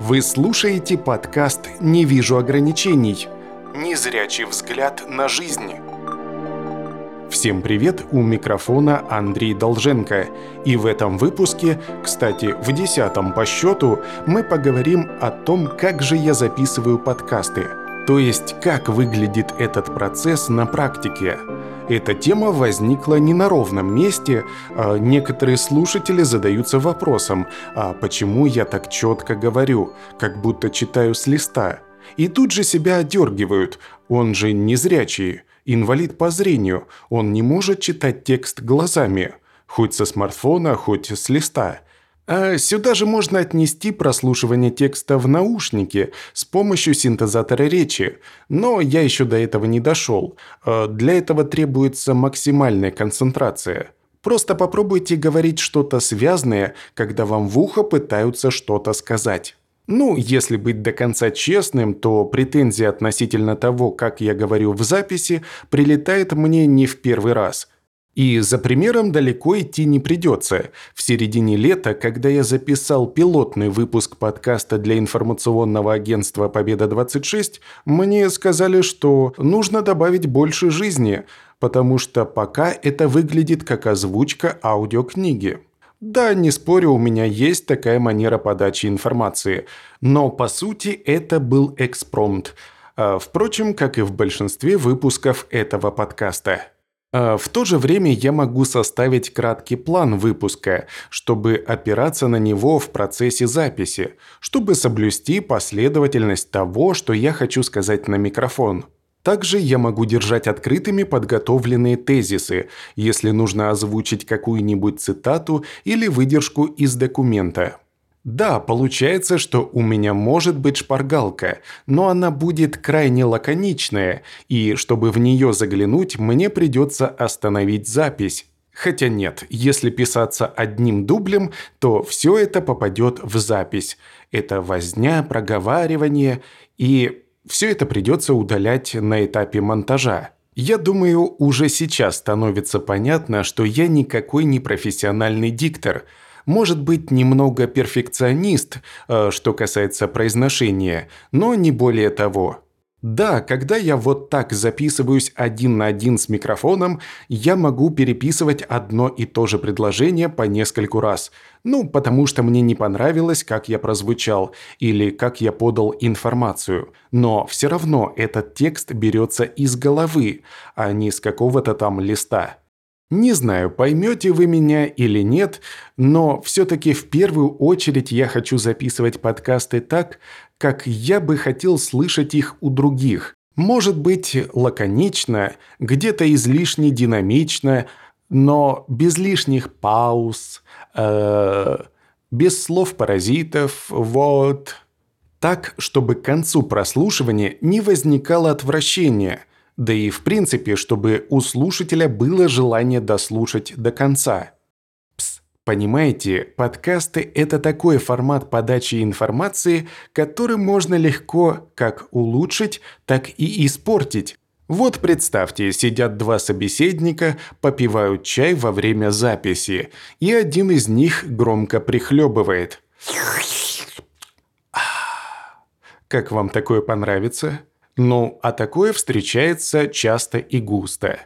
Вы слушаете подкаст «Не вижу ограничений». Незрячий взгляд на жизнь. Всем привет, у микрофона Андрей Долженко. И в этом выпуске, кстати, в десятом по счету, мы поговорим о том, как же я записываю подкасты. То есть, как выглядит этот процесс на практике. Эта тема возникла не на ровном месте. А некоторые слушатели задаются вопросом, а почему я так четко говорю, как будто читаю с листа? И тут же себя одергивают. Он же незрячий, инвалид по зрению, он не может читать текст глазами, хоть со смартфона, хоть с листа. А сюда же можно отнести прослушивание текста в наушнике с помощью синтезатора речи, но я еще до этого не дошел. А для этого требуется максимальная концентрация. Просто попробуйте говорить что-то связанное, когда вам в ухо пытаются что-то сказать. Ну, если быть до конца честным, то претензии относительно того, как я говорю в записи, прилетает мне не в первый раз – и за примером далеко идти не придется. В середине лета, когда я записал пилотный выпуск подкаста для информационного агентства «Победа-26», мне сказали, что нужно добавить больше жизни, потому что пока это выглядит как озвучка аудиокниги. Да, не спорю, у меня есть такая манера подачи информации, но по сути это был экспромт. А, впрочем, как и в большинстве выпусков этого подкаста. А в то же время я могу составить краткий план выпуска, чтобы опираться на него в процессе записи, чтобы соблюсти последовательность того, что я хочу сказать на микрофон. Также я могу держать открытыми подготовленные тезисы, если нужно озвучить какую-нибудь цитату или выдержку из документа. Да, получается, что у меня может быть шпаргалка, но она будет крайне лаконичная, и чтобы в нее заглянуть, мне придется остановить запись. Хотя нет, если писаться одним дублем, то все это попадет в запись. Это возня, проговаривание, и все это придется удалять на этапе монтажа. Я думаю, уже сейчас становится понятно, что я никакой не профессиональный диктор – может быть немного перфекционист, э, что касается произношения, но не более того. Да, когда я вот так записываюсь один на один с микрофоном, я могу переписывать одно и то же предложение по нескольку раз. Ну, потому что мне не понравилось, как я прозвучал, или как я подал информацию. Но все равно этот текст берется из головы, а не с какого-то там листа. Не знаю, поймете вы меня или нет, но все-таки в первую очередь я хочу записывать подкасты так, как я бы хотел слышать их у других. Может быть, лаконично, где-то излишне динамично, но без лишних пауз, э, без слов паразитов, вот. Так, чтобы к концу прослушивания не возникало отвращения – да и в принципе, чтобы у слушателя было желание дослушать до конца. Пс, понимаете, подкасты – это такой формат подачи информации, который можно легко как улучшить, так и испортить. Вот представьте, сидят два собеседника, попивают чай во время записи, и один из них громко прихлебывает. Как вам такое понравится? Ну, а такое встречается часто и густо.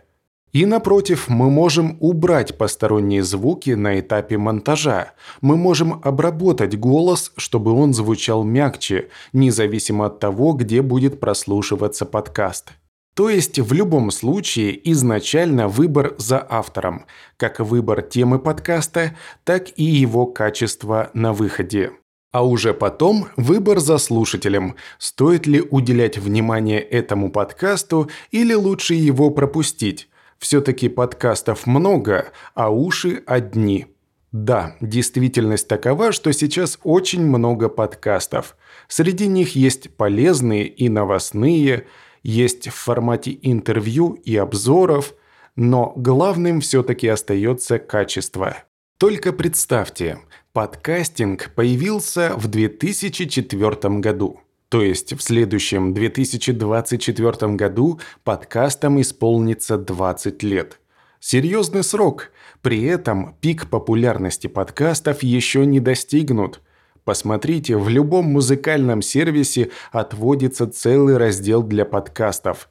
И напротив, мы можем убрать посторонние звуки на этапе монтажа. Мы можем обработать голос, чтобы он звучал мягче, независимо от того, где будет прослушиваться подкаст. То есть в любом случае изначально выбор за автором, как выбор темы подкаста, так и его качество на выходе. А уже потом выбор за слушателем, стоит ли уделять внимание этому подкасту или лучше его пропустить. Все-таки подкастов много, а уши одни. Да, действительность такова, что сейчас очень много подкастов. Среди них есть полезные и новостные, есть в формате интервью и обзоров, но главным все-таки остается качество. Только представьте, подкастинг появился в 2004 году. То есть в следующем 2024 году подкастам исполнится 20 лет. Серьезный срок. При этом пик популярности подкастов еще не достигнут. Посмотрите, в любом музыкальном сервисе отводится целый раздел для подкастов.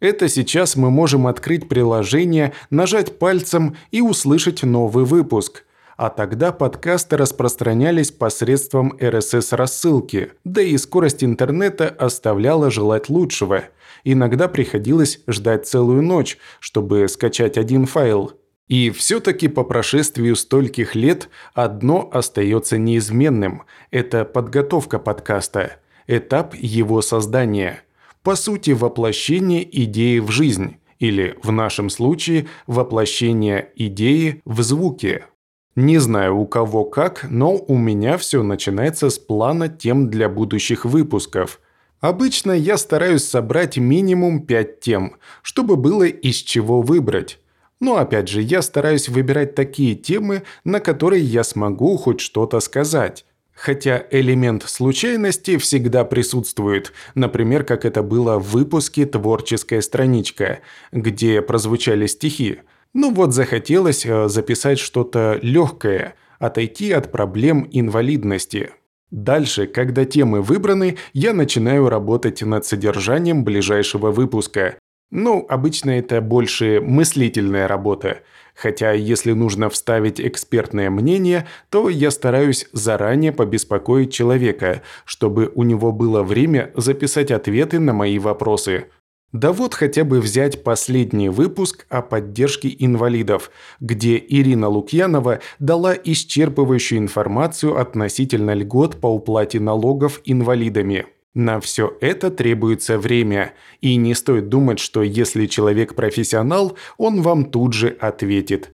Это сейчас мы можем открыть приложение, нажать пальцем и услышать новый выпуск. А тогда подкасты распространялись посредством RSS-рассылки, да и скорость интернета оставляла желать лучшего. Иногда приходилось ждать целую ночь, чтобы скачать один файл – и все-таки по прошествию стольких лет одно остается неизменным – это подготовка подкаста, этап его создания. По сути, воплощение идеи в жизнь, или в нашем случае воплощение идеи в звуке. Не знаю у кого как, но у меня все начинается с плана тем для будущих выпусков. Обычно я стараюсь собрать минимум 5 тем, чтобы было из чего выбрать. Но опять же, я стараюсь выбирать такие темы, на которые я смогу хоть что-то сказать. Хотя элемент случайности всегда присутствует, например, как это было в выпуске «Творческая страничка», где прозвучали стихи. Ну вот захотелось э, записать что-то легкое, отойти от проблем инвалидности. Дальше, когда темы выбраны, я начинаю работать над содержанием ближайшего выпуска, ну, обычно это больше мыслительная работа. Хотя, если нужно вставить экспертное мнение, то я стараюсь заранее побеспокоить человека, чтобы у него было время записать ответы на мои вопросы. Да вот хотя бы взять последний выпуск о поддержке инвалидов, где Ирина Лукьянова дала исчерпывающую информацию относительно льгот по уплате налогов инвалидами. На все это требуется время, и не стоит думать, что если человек профессионал, он вам тут же ответит.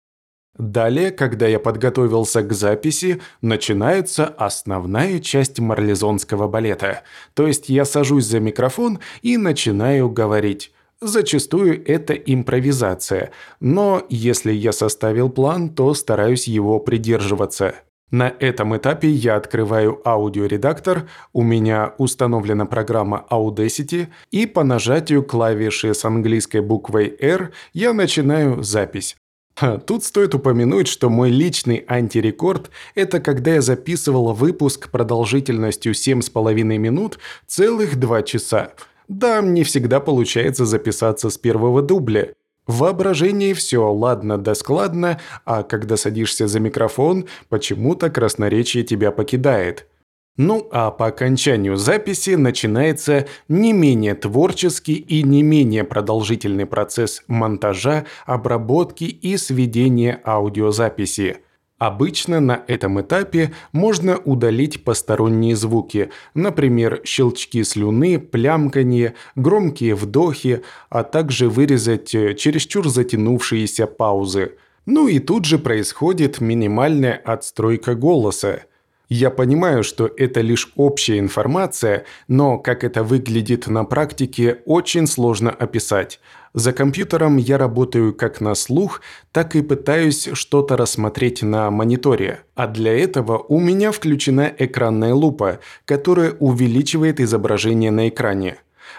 Далее, когда я подготовился к записи, начинается основная часть марлезонского балета. То есть я сажусь за микрофон и начинаю говорить. Зачастую это импровизация, но если я составил план, то стараюсь его придерживаться. На этом этапе я открываю аудиоредактор, у меня установлена программа Audacity, и по нажатию клавиши с английской буквой R я начинаю запись. Тут стоит упомянуть, что мой личный антирекорд – это когда я записывал выпуск продолжительностью 7,5 минут целых 2 часа. Да, не всегда получается записаться с первого дубля – в воображении все ладно да складно, а когда садишься за микрофон, почему-то красноречие тебя покидает. Ну а по окончанию записи начинается не менее творческий и не менее продолжительный процесс монтажа, обработки и сведения аудиозаписи – Обычно на этом этапе можно удалить посторонние звуки, например, щелчки слюны, плямканье, громкие вдохи, а также вырезать э, чересчур затянувшиеся паузы. Ну и тут же происходит минимальная отстройка голоса. Я понимаю, что это лишь общая информация, но как это выглядит на практике, очень сложно описать. За компьютером я работаю как на слух, так и пытаюсь что-то рассмотреть на мониторе. А для этого у меня включена экранная лупа, которая увеличивает изображение на экране.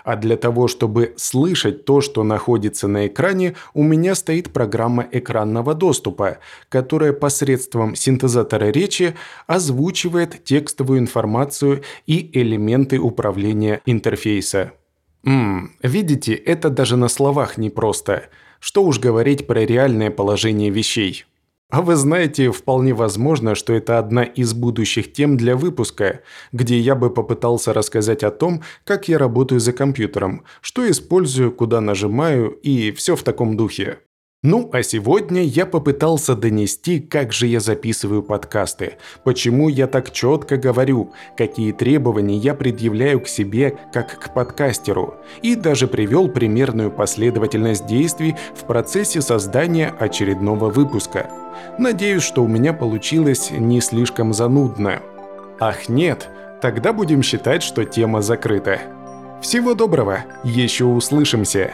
А для того, чтобы слышать то, что находится на экране, у меня стоит программа экранного доступа, которая посредством синтезатора речи озвучивает текстовую информацию и элементы управления интерфейса. Ммм, видите, это даже на словах непросто. Что уж говорить про реальное положение вещей. А вы знаете, вполне возможно, что это одна из будущих тем для выпуска, где я бы попытался рассказать о том, как я работаю за компьютером, что использую, куда нажимаю и все в таком духе. Ну, а сегодня я попытался донести, как же я записываю подкасты, почему я так четко говорю, какие требования я предъявляю к себе как к подкастеру, и даже привел примерную последовательность действий в процессе создания очередного выпуска. Надеюсь, что у меня получилось не слишком занудно. Ах нет, тогда будем считать, что тема закрыта. Всего доброго, еще услышимся!